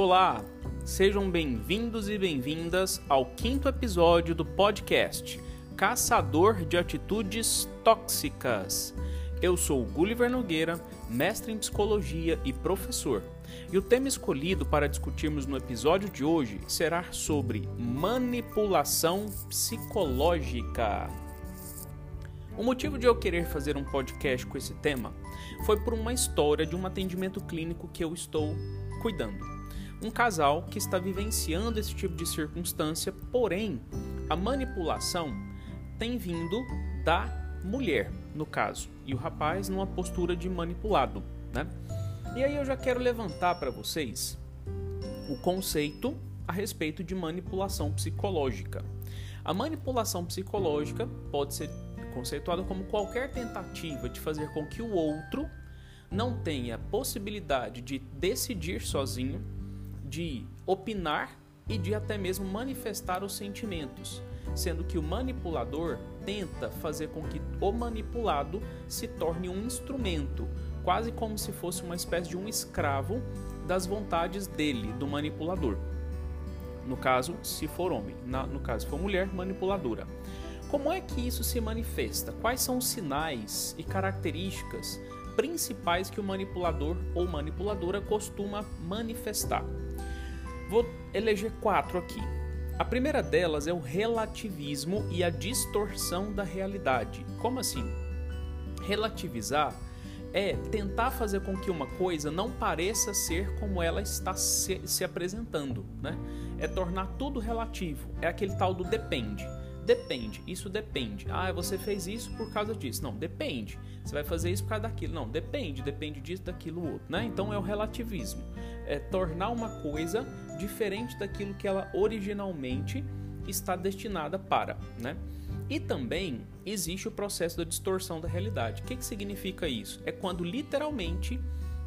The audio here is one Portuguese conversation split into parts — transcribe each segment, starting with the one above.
Olá, sejam bem-vindos e bem-vindas ao quinto episódio do podcast Caçador de Atitudes Tóxicas. Eu sou Gulliver Nogueira, mestre em psicologia e professor. E o tema escolhido para discutirmos no episódio de hoje será sobre manipulação psicológica. O motivo de eu querer fazer um podcast com esse tema foi por uma história de um atendimento clínico que eu estou cuidando. Um casal que está vivenciando esse tipo de circunstância, porém, a manipulação tem vindo da mulher, no caso, e o rapaz numa postura de manipulado, né? E aí eu já quero levantar para vocês o conceito a respeito de manipulação psicológica. A manipulação psicológica pode ser conceituada como qualquer tentativa de fazer com que o outro não tenha possibilidade de decidir sozinho, de opinar e de até mesmo manifestar os sentimentos, sendo que o manipulador tenta fazer com que o manipulado se torne um instrumento, quase como se fosse uma espécie de um escravo das vontades dele, do manipulador. No caso, se for homem, Na, no caso, se for mulher, manipuladora. Como é que isso se manifesta? Quais são os sinais e características principais que o manipulador ou manipuladora costuma manifestar? Vou eleger quatro aqui. A primeira delas é o relativismo e a distorção da realidade. Como assim? Relativizar é tentar fazer com que uma coisa não pareça ser como ela está se, se apresentando, né? É tornar tudo relativo. É aquele tal do depende. Depende, isso depende. Ah, você fez isso por causa disso. Não, depende. Você vai fazer isso por causa daquilo. Não, depende, depende disso, daquilo, outro. Né? Então é o relativismo. É tornar uma coisa diferente daquilo que ela originalmente está destinada para. Né? E também existe o processo da distorção da realidade. O que, que significa isso? É quando literalmente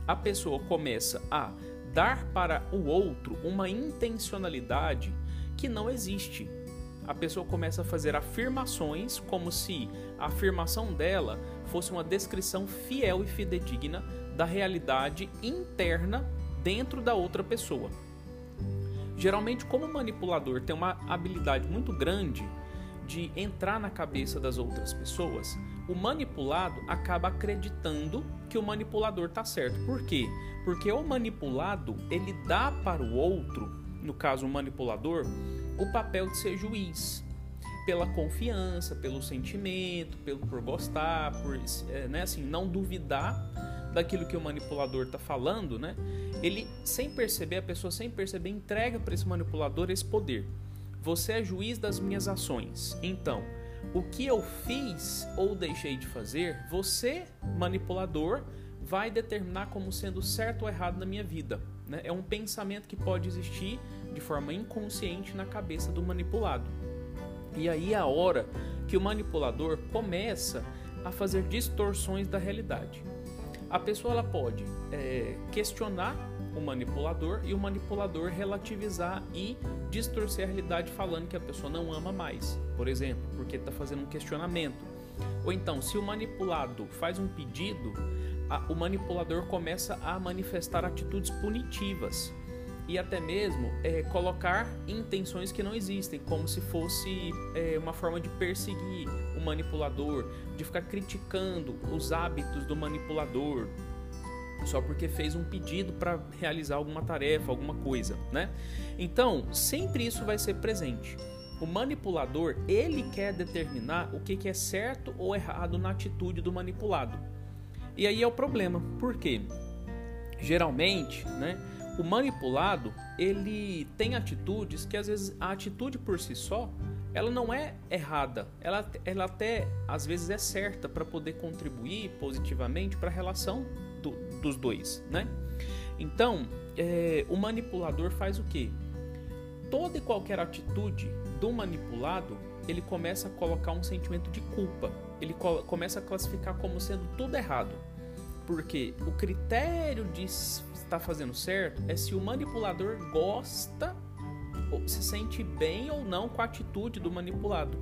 a pessoa começa a dar para o outro uma intencionalidade que não existe a pessoa começa a fazer afirmações como se a afirmação dela fosse uma descrição fiel e fidedigna da realidade interna dentro da outra pessoa. Geralmente, como o manipulador tem uma habilidade muito grande de entrar na cabeça das outras pessoas, o manipulado acaba acreditando que o manipulador está certo. Por quê? Porque o manipulado ele dá para o outro, no caso manipulador, o papel de ser juiz pela confiança, pelo sentimento, pelo por gostar, por é, né, assim, não duvidar daquilo que o manipulador está falando, né? Ele sem perceber, a pessoa sem perceber entrega para esse manipulador esse poder. Você é juiz das minhas ações. Então, o que eu fiz ou deixei de fazer, você, manipulador, vai determinar como sendo certo ou errado na minha vida. Né? É um pensamento que pode existir de forma inconsciente na cabeça do manipulado. E aí é a hora que o manipulador começa a fazer distorções da realidade. A pessoa ela pode é, questionar o manipulador e o manipulador relativizar e distorcer a realidade falando que a pessoa não ama mais, por exemplo, porque está fazendo um questionamento. Ou então, se o manipulado faz um pedido, a, o manipulador começa a manifestar atitudes punitivas e até mesmo é, colocar intenções que não existem, como se fosse é, uma forma de perseguir o manipulador, de ficar criticando os hábitos do manipulador, só porque fez um pedido para realizar alguma tarefa, alguma coisa, né? Então, sempre isso vai ser presente. O manipulador, ele quer determinar o que, que é certo ou errado na atitude do manipulado. E aí é o problema. Por quê? Geralmente, né, o manipulado, ele tem atitudes que às vezes a atitude por si só, ela não é errada, ela, ela até às vezes é certa para poder contribuir positivamente para a relação do, dos dois, né? Então, é, o manipulador faz o quê? Toda e qualquer atitude do manipulado, ele começa a colocar um sentimento de culpa, ele começa a classificar como sendo tudo errado. Porque o critério de está fazendo certo é se o manipulador gosta ou se sente bem ou não com a atitude do manipulado.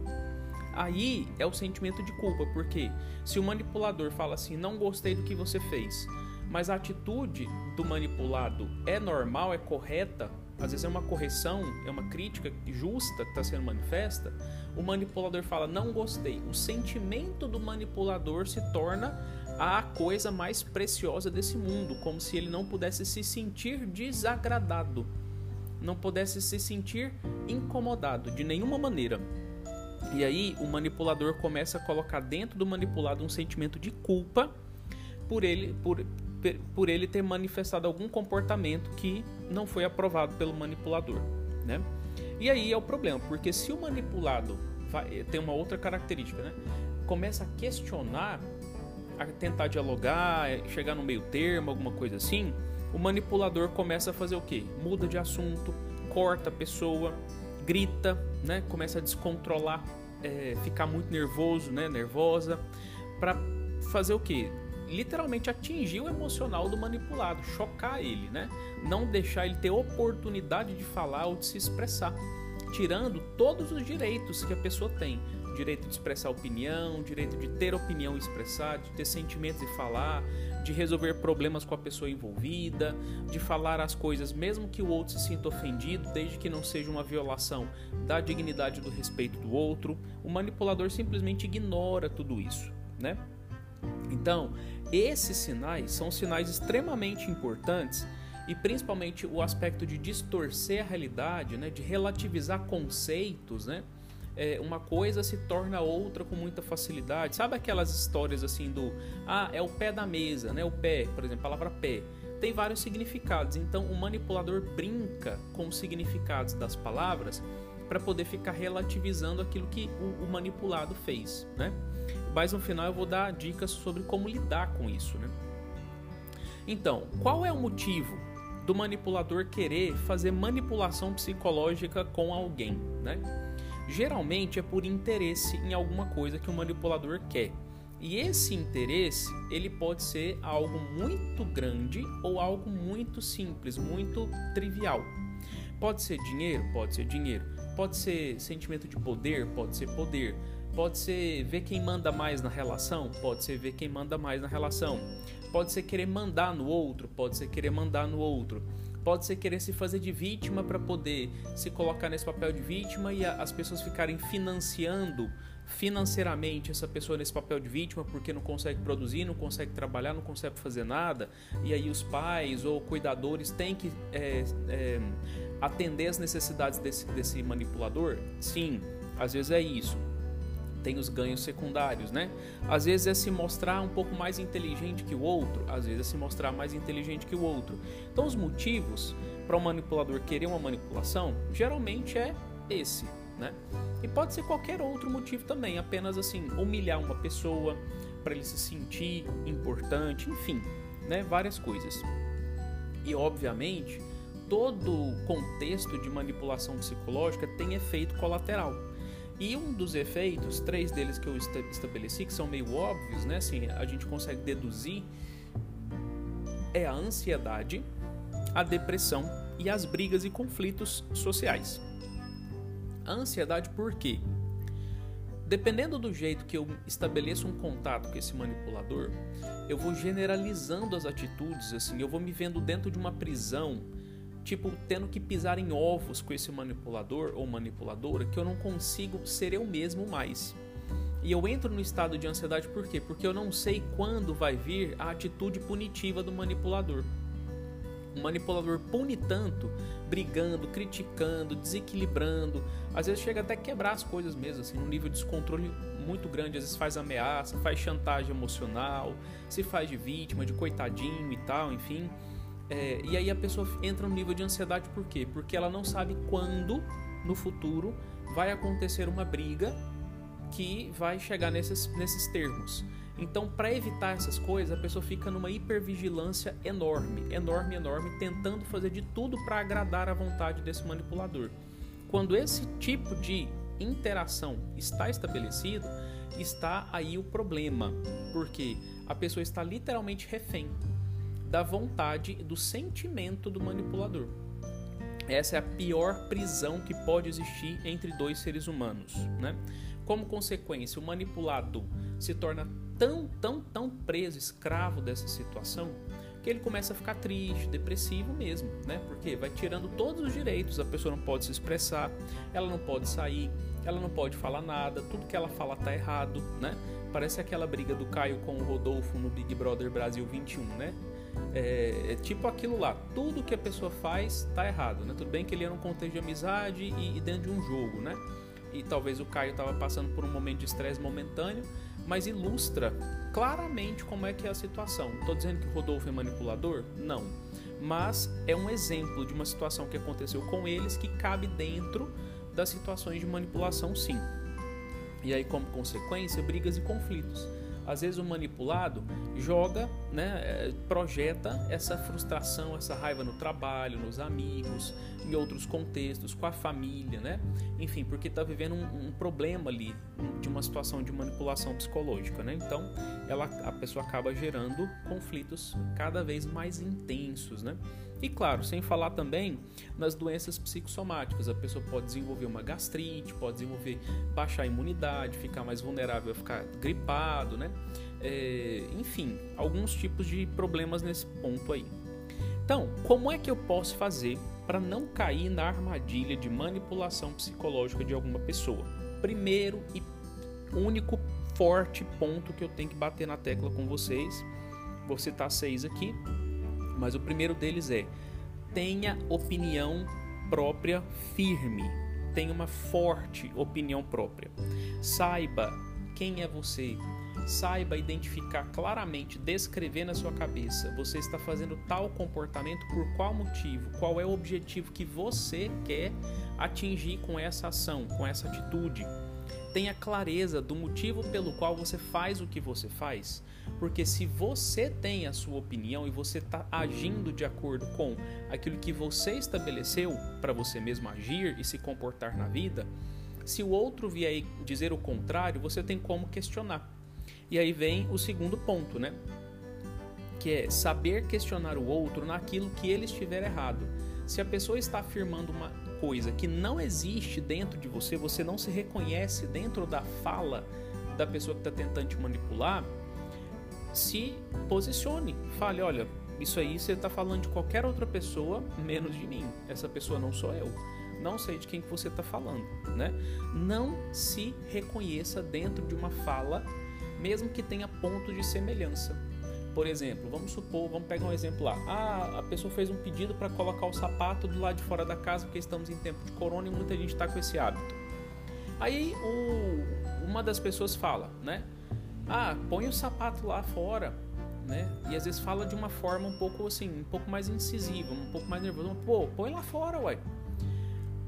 Aí é o sentimento de culpa, porque se o manipulador fala assim, não gostei do que você fez, mas a atitude do manipulado é normal, é correta, às vezes é uma correção, é uma crítica justa que está sendo manifesta, o manipulador fala, não gostei. O sentimento do manipulador se torna a coisa mais preciosa desse mundo, como se ele não pudesse se sentir desagradado, não pudesse se sentir incomodado de nenhuma maneira. E aí o manipulador começa a colocar dentro do manipulado um sentimento de culpa por ele, por, por ele ter manifestado algum comportamento que não foi aprovado pelo manipulador, né? E aí é o problema, porque se o manipulado vai, tem uma outra característica, né? Começa a questionar, a tentar dialogar, é, chegar no meio termo, alguma coisa assim, o manipulador começa a fazer o quê? Muda de assunto, corta a pessoa, grita, né? Começa a descontrolar, é, ficar muito nervoso, né? Nervosa, para fazer o quê? literalmente atingir o emocional do manipulado, chocar ele, né? Não deixar ele ter oportunidade de falar ou de se expressar, tirando todos os direitos que a pessoa tem. Direito de expressar opinião, direito de ter opinião e expressar, de ter sentimentos e falar, de resolver problemas com a pessoa envolvida, de falar as coisas mesmo que o outro se sinta ofendido, desde que não seja uma violação da dignidade do respeito do outro. O manipulador simplesmente ignora tudo isso, né? Então, esses sinais são sinais extremamente importantes e principalmente o aspecto de distorcer a realidade, né, de relativizar conceitos, né? É, uma coisa se torna outra com muita facilidade. Sabe aquelas histórias assim do ah, é o pé da mesa, né? O pé, por exemplo, a palavra pé tem vários significados. Então o manipulador brinca com os significados das palavras para poder ficar relativizando aquilo que o, o manipulado fez, né? mas no final eu vou dar dicas sobre como lidar com isso, né? Então, qual é o motivo do manipulador querer fazer manipulação psicológica com alguém, né? Geralmente é por interesse em alguma coisa que o manipulador quer. E esse interesse, ele pode ser algo muito grande ou algo muito simples, muito trivial. Pode ser dinheiro, pode ser dinheiro. Pode ser sentimento de poder, pode ser poder. Pode ser ver quem manda mais na relação, pode ser ver quem manda mais na relação. Pode ser querer mandar no outro, pode ser querer mandar no outro. Pode ser querer se fazer de vítima para poder se colocar nesse papel de vítima e as pessoas ficarem financiando financeiramente essa pessoa nesse papel de vítima porque não consegue produzir, não consegue trabalhar, não consegue fazer nada, e aí os pais ou cuidadores têm que é, é, atender as necessidades desse, desse manipulador? Sim, às vezes é isso tem os ganhos secundários, né? Às vezes é se mostrar um pouco mais inteligente que o outro, às vezes é se mostrar mais inteligente que o outro. Então, os motivos para o um manipulador querer uma manipulação geralmente é esse, né? E pode ser qualquer outro motivo também, apenas assim, humilhar uma pessoa para ele se sentir importante, enfim, né? Várias coisas. E obviamente, todo contexto de manipulação psicológica tem efeito colateral. E um dos efeitos, três deles que eu estabeleci, que são meio óbvios, né? Assim, a gente consegue deduzir, é a ansiedade, a depressão e as brigas e conflitos sociais. A ansiedade por quê? Dependendo do jeito que eu estabeleço um contato com esse manipulador, eu vou generalizando as atitudes, assim, eu vou me vendo dentro de uma prisão tipo, tendo que pisar em ovos com esse manipulador ou manipuladora que eu não consigo ser eu mesmo mais. E eu entro no estado de ansiedade por quê? Porque eu não sei quando vai vir a atitude punitiva do manipulador. O manipulador pune tanto, brigando, criticando, desequilibrando, às vezes chega até quebrar as coisas mesmo, assim, um nível de descontrole muito grande, às vezes faz ameaça, faz chantagem emocional, se faz de vítima, de coitadinho e tal, enfim. É, e aí a pessoa entra no nível de ansiedade por quê? Porque ela não sabe quando no futuro vai acontecer uma briga que vai chegar nesses, nesses termos. Então, para evitar essas coisas, a pessoa fica numa hipervigilância enorme, enorme, enorme, tentando fazer de tudo para agradar a vontade desse manipulador. Quando esse tipo de interação está estabelecido, está aí o problema, porque a pessoa está literalmente refém da vontade e do sentimento do manipulador. Essa é a pior prisão que pode existir entre dois seres humanos, né? Como consequência, o manipulado se torna tão, tão, tão preso, escravo dessa situação, que ele começa a ficar triste, depressivo mesmo, né? Porque vai tirando todos os direitos, a pessoa não pode se expressar, ela não pode sair, ela não pode falar nada, tudo que ela fala tá errado, né? Parece aquela briga do Caio com o Rodolfo no Big Brother Brasil 21, né? É, é, tipo aquilo lá, tudo que a pessoa faz tá errado, né? Tudo bem que ele era um contexto de amizade e, e dentro de um jogo, né? E talvez o Caio estava passando por um momento de estresse momentâneo, mas ilustra claramente como é que é a situação. Estou dizendo que o Rodolfo é manipulador? Não. Mas é um exemplo de uma situação que aconteceu com eles que cabe dentro das situações de manipulação, sim. E aí, como consequência, brigas e conflitos às vezes o manipulado joga, né, é, projeta essa frustração, essa raiva no trabalho, nos amigos, em outros contextos, com a família, né? Enfim, porque está vivendo um, um, problema ali de uma situação de manipulação psicológica, né? Então, ela, a pessoa acaba gerando conflitos cada vez mais intensos, né? E claro, sem falar também nas doenças psicossomáticas. A pessoa pode desenvolver uma gastrite, pode desenvolver baixar a imunidade, ficar mais vulnerável a ficar gripado, né? É, enfim, alguns tipos de problemas nesse ponto aí. Então, como é que eu posso fazer para não cair na armadilha de manipulação psicológica de alguma pessoa? Primeiro e único forte ponto que eu tenho que bater na tecla com vocês, vou citar seis aqui, mas o primeiro deles é: tenha opinião própria firme, tenha uma forte opinião própria. Saiba quem é você, saiba identificar claramente, descrever na sua cabeça, você está fazendo tal comportamento por qual motivo, qual é o objetivo que você quer atingir com essa ação, com essa atitude. Tenha clareza do motivo pelo qual você faz o que você faz. Porque se você tem a sua opinião e você está agindo de acordo com aquilo que você estabeleceu para você mesmo agir e se comportar na vida, se o outro vier dizer o contrário, você tem como questionar. E aí vem o segundo ponto, né? Que é saber questionar o outro naquilo que ele estiver errado. Se a pessoa está afirmando uma coisa que não existe dentro de você, você não se reconhece dentro da fala da pessoa que está tentando te manipular, se posicione. Fale, olha, isso aí você está falando de qualquer outra pessoa, menos de mim. Essa pessoa não sou eu. Não sei de quem que você está falando, né? Não se reconheça dentro de uma fala, mesmo que tenha pontos de semelhança. Por exemplo, vamos supor, vamos pegar um exemplo lá. Ah, a pessoa fez um pedido para colocar o sapato do lado de fora da casa porque estamos em tempo de corona e muita gente está com esse hábito. Aí o, uma das pessoas fala, né? ah, põe o sapato lá fora, né? E às vezes fala de uma forma um pouco assim, um pouco mais incisiva, um pouco mais nervosa. Pô, põe lá fora, ué.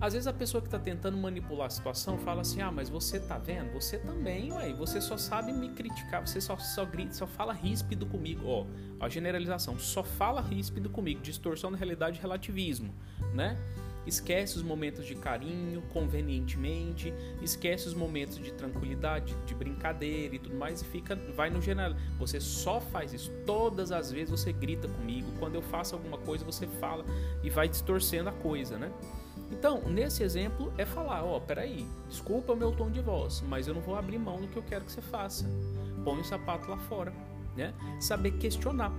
Às vezes a pessoa que está tentando manipular a situação fala assim: ah, mas você tá vendo? Você também, ué. Você só sabe me criticar, você só, só grita, só fala ríspido comigo. Ó, a generalização, só fala ríspido comigo, distorção da realidade e relativismo, né? Esquece os momentos de carinho, convenientemente, esquece os momentos de tranquilidade, de brincadeira e tudo mais e fica vai no geral. Você só faz isso todas as vezes você grita comigo. Quando eu faço alguma coisa, você fala e vai distorcendo a coisa, né? Então, nesse exemplo é falar, ó, oh, peraí, desculpa o meu tom de voz, mas eu não vou abrir mão do que eu quero que você faça. Põe o sapato lá fora, né? Saber questionar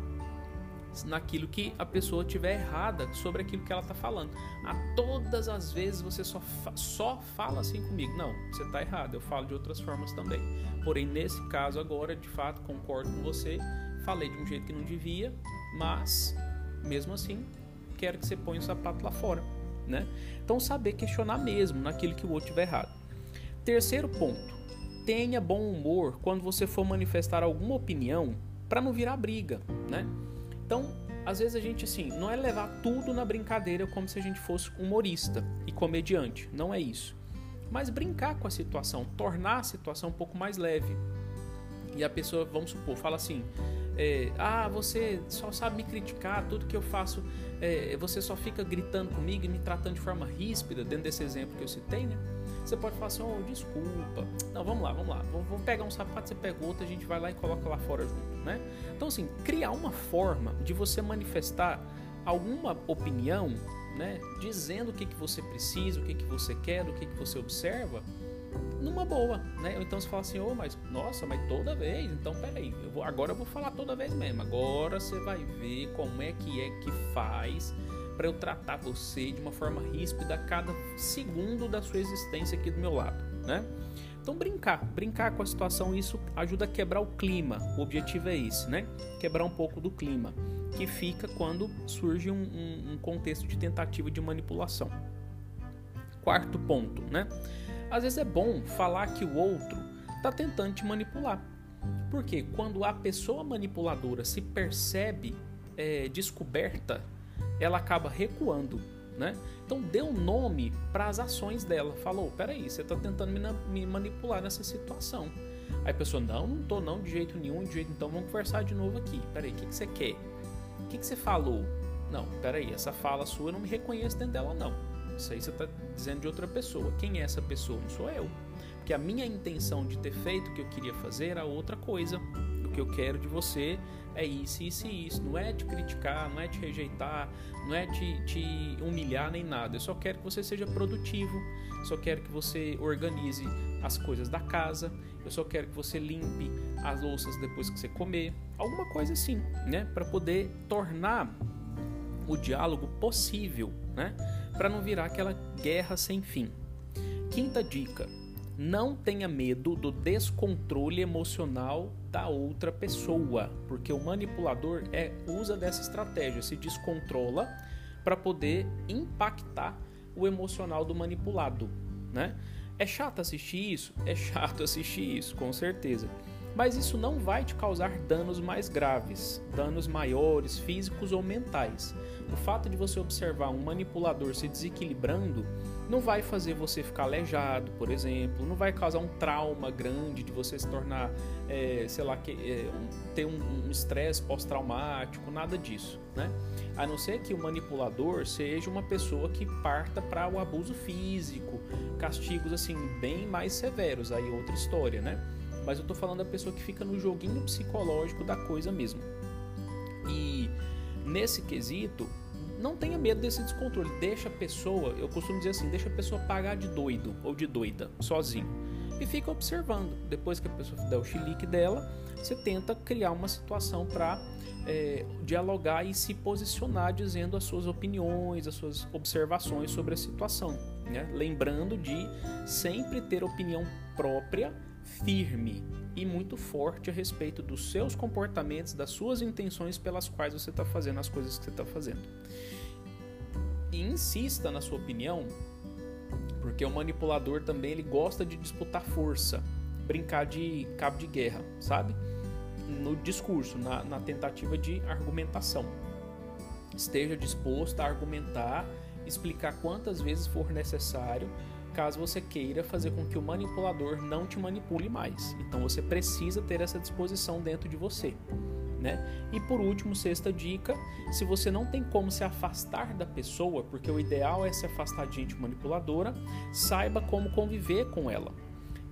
naquilo que a pessoa tiver errada sobre aquilo que ela está falando. A todas as vezes você só, fa só fala assim comigo. Não, você está errado, eu falo de outras formas também. Porém, nesse caso agora, de fato, concordo com você, falei de um jeito que não devia, mas mesmo assim, quero que você ponha o sapato lá fora. Né? Então, saber questionar mesmo naquilo que o outro tiver errado. Terceiro ponto: tenha bom humor quando você for manifestar alguma opinião para não virar briga, né? Então, às vezes a gente assim, não é levar tudo na brincadeira como se a gente fosse humorista e comediante, não é isso. Mas brincar com a situação, tornar a situação um pouco mais leve. E a pessoa, vamos supor, fala assim: é, Ah, você só sabe me criticar, tudo que eu faço, é, você só fica gritando comigo e me tratando de forma ríspida, dentro desse exemplo que eu citei, né? Você pode falar assim, oh, desculpa. Não, vamos lá, vamos lá. Vamos pegar um sapato, você pega outro, a gente vai lá e coloca lá fora junto, né? Então, assim, criar uma forma de você manifestar alguma opinião, né? Dizendo o que, que você precisa, o que, que você quer, o que, que você observa, numa boa, né? Ou então você fala assim, ô, oh, mas nossa, mas toda vez, então peraí, eu vou, agora eu vou falar toda vez mesmo. Agora você vai ver como é que é que faz para eu tratar você de uma forma ríspida a cada segundo da sua existência aqui do meu lado, né? Então brincar, brincar com a situação, isso ajuda a quebrar o clima. O objetivo é esse, né? Quebrar um pouco do clima que fica quando surge um, um, um contexto de tentativa de manipulação. Quarto ponto, né? Às vezes é bom falar que o outro está tentando te manipular. Porque quando a pessoa manipuladora se percebe é, descoberta, ela acaba recuando né? Então dê um nome para as ações dela. Falou, peraí, você está tentando me, me, manipular nessa situação. Aí a pessoa, não, não tô não, de jeito nenhum, de jeito então vamos conversar de novo aqui. Peraí, o que, que você quer? O que, que você falou? Não, peraí, essa fala sua eu não me reconheço dentro dela não. Isso aí você está dizendo de outra pessoa. Quem é essa pessoa? Não sou eu. Porque a minha intenção de ter feito o que eu queria fazer era outra coisa. O que eu quero de você é isso, isso e isso. Não é te criticar, não é te rejeitar, não é te, te humilhar nem nada. Eu só quero que você seja produtivo, só quero que você organize as coisas da casa, eu só quero que você limpe as louças depois que você comer, alguma coisa assim, né? Para poder tornar o diálogo possível, né? Para não virar aquela guerra sem fim. Quinta dica: não tenha medo do descontrole emocional da outra pessoa, porque o manipulador é usa dessa estratégia, se descontrola para poder impactar o emocional do manipulado, né? É chato assistir isso? É chato assistir isso, com certeza. Mas isso não vai te causar danos mais graves, danos maiores, físicos ou mentais. O fato de você observar um manipulador se desequilibrando não vai fazer você ficar aleijado, por exemplo, não vai causar um trauma grande de você se tornar, é, sei lá, que, é, um, ter um estresse um pós-traumático, nada disso, né? A não ser que o manipulador seja uma pessoa que parta para o abuso físico, castigos assim bem mais severos, aí outra história, né? Mas eu tô falando da pessoa que fica no joguinho psicológico da coisa mesmo. E nesse quesito, não tenha medo desse descontrole. Deixa a pessoa, eu costumo dizer assim, deixa a pessoa pagar de doido ou de doida, sozinho. E fica observando. Depois que a pessoa der o chilique dela, você tenta criar uma situação para é, dialogar e se posicionar dizendo as suas opiniões, as suas observações sobre a situação. Né? Lembrando de sempre ter opinião própria, firme e muito forte a respeito dos seus comportamentos, das suas intenções pelas quais você está fazendo as coisas que você está fazendo. E insista na sua opinião, porque o manipulador também ele gosta de disputar força, brincar de cabo de guerra, sabe? No discurso, na, na tentativa de argumentação. Esteja disposto a argumentar, explicar quantas vezes for necessário caso você queira fazer com que o manipulador não te manipule mais. Então você precisa ter essa disposição dentro de você. Né? E por último, sexta dica: se você não tem como se afastar da pessoa, porque o ideal é se afastar de gente manipuladora, saiba como conviver com ela.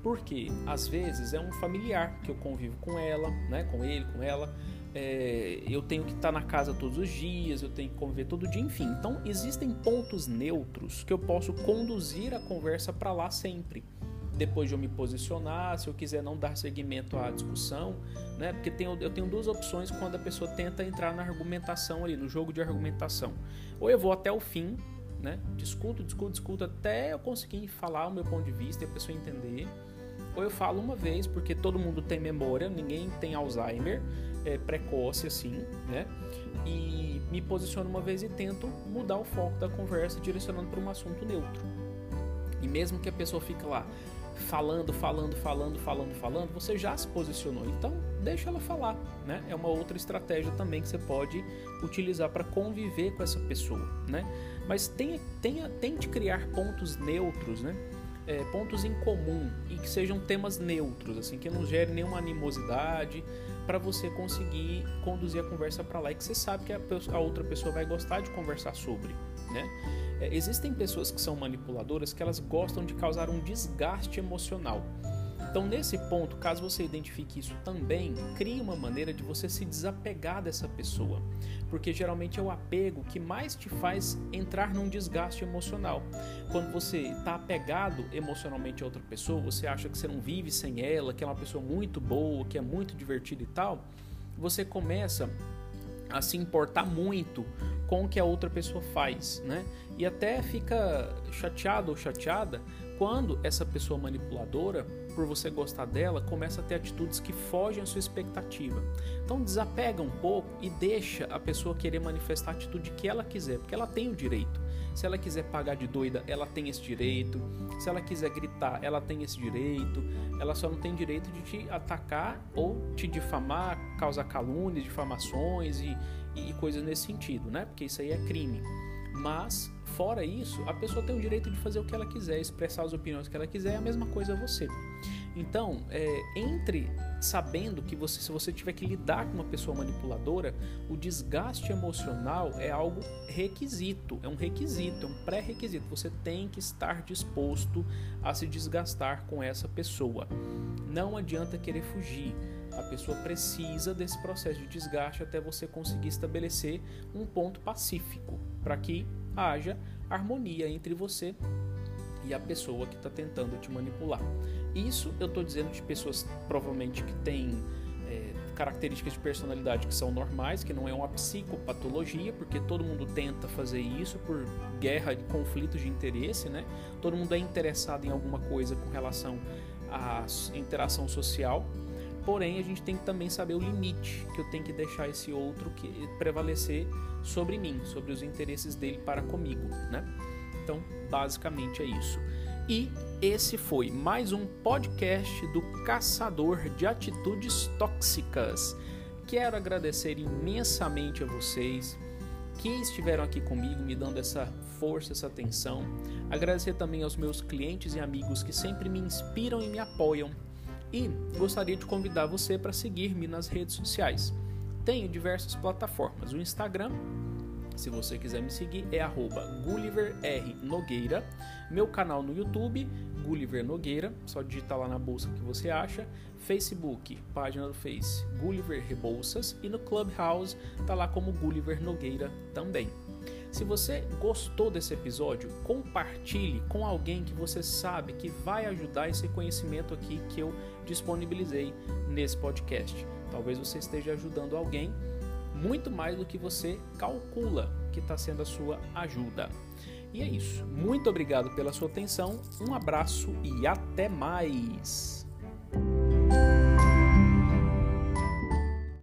Porque às vezes é um familiar que eu convivo com ela, né? com ele, com ela é, eu tenho que estar na casa todos os dias, eu tenho que conviver todo dia, enfim. Então, existem pontos neutros que eu posso conduzir a conversa para lá sempre. Depois de eu me posicionar, se eu quiser não dar seguimento à discussão, né? Porque tenho, eu tenho duas opções quando a pessoa tenta entrar na argumentação ali, no jogo de argumentação. Ou eu vou até o fim, né? Discuto, discuto, discuto até eu conseguir falar o meu ponto de vista e a pessoa entender. Ou eu falo uma vez, porque todo mundo tem memória, ninguém tem Alzheimer é, precoce assim, né? E me posiciono uma vez e tento mudar o foco da conversa direcionando para um assunto neutro. E mesmo que a pessoa fique lá falando, falando, falando, falando, falando, você já se posicionou. Então, deixa ela falar, né? É uma outra estratégia também que você pode utilizar para conviver com essa pessoa, né? Mas tenha, tenha, tente criar pontos neutros, né? É, pontos em comum e que sejam temas neutros, assim, que não gere nenhuma animosidade, para você conseguir conduzir a conversa para lá e que você sabe que a, a, outra pessoa vai gostar de conversar sobre, né? É, existem pessoas que são manipuladoras que elas gostam de causar um desgaste emocional. Então, nesse ponto, caso você identifique isso também, crie uma maneira de você se desapegar dessa pessoa, porque geralmente é o apego que mais te faz entrar num desgaste emocional. Quando você está apegado emocionalmente a outra pessoa, você acha que você não vive sem ela, que é uma pessoa muito boa, que é muito divertida e tal, você começa a se importar muito com o que a outra pessoa faz, né? E até fica chateado ou chateada quando essa pessoa manipuladora, por você gostar dela, começa a ter atitudes que fogem à sua expectativa. Então desapega um pouco e deixa a pessoa querer manifestar a atitude que ela quiser, porque ela tem o direito. Se ela quiser pagar de doida, ela tem esse direito. Se ela quiser gritar, ela tem esse direito. Ela só não tem direito de te atacar ou te difamar, causar calúnias, difamações e, e, coisas nesse sentido, né? Porque isso aí é crime. Mas, fora isso, a pessoa tem o direito de fazer o que ela quiser, expressar as opiniões que ela quiser, é a mesma coisa você. Então, é, entre sabendo que você, se você tiver que lidar com uma pessoa manipuladora, o desgaste emocional é algo requisito, é um requisito, é um pré-requisito. Você tem que estar disposto a se desgastar com essa pessoa. Não adianta querer fugir. A pessoa precisa desse processo de desgaste até você conseguir estabelecer um ponto pacífico para que haja harmonia entre você e a pessoa que está tentando te manipular. Isso eu estou dizendo de pessoas provavelmente que têm é, características de personalidade que são normais, que não é uma psicopatologia, porque todo mundo tenta fazer isso por guerra de conflitos de interesse, né? Todo mundo é interessado em alguma coisa com relação à interação social. Porém, a gente tem que também saber o limite que eu tenho que deixar esse outro que prevalecer sobre mim, sobre os interesses dele para comigo, né? Então, basicamente é isso. E esse foi mais um podcast do Caçador de Atitudes Tóxicas. Quero agradecer imensamente a vocês que estiveram aqui comigo, me dando essa força, essa atenção. Agradecer também aos meus clientes e amigos que sempre me inspiram e me apoiam. E gostaria de convidar você para seguir-me nas redes sociais. Tenho diversas plataformas: o Instagram, se você quiser me seguir, é GulliverRNogueira. Meu canal no YouTube, Gulliver Nogueira, só digitar lá na bolsa que você acha. Facebook, página do Face, Gulliver Rebouças. E no Clubhouse, tá lá como Gulliver Nogueira também. Se você gostou desse episódio, compartilhe com alguém que você sabe que vai ajudar esse conhecimento aqui que eu disponibilizei nesse podcast. Talvez você esteja ajudando alguém muito mais do que você calcula que está sendo a sua ajuda. E é isso. Muito obrigado pela sua atenção, um abraço e até mais!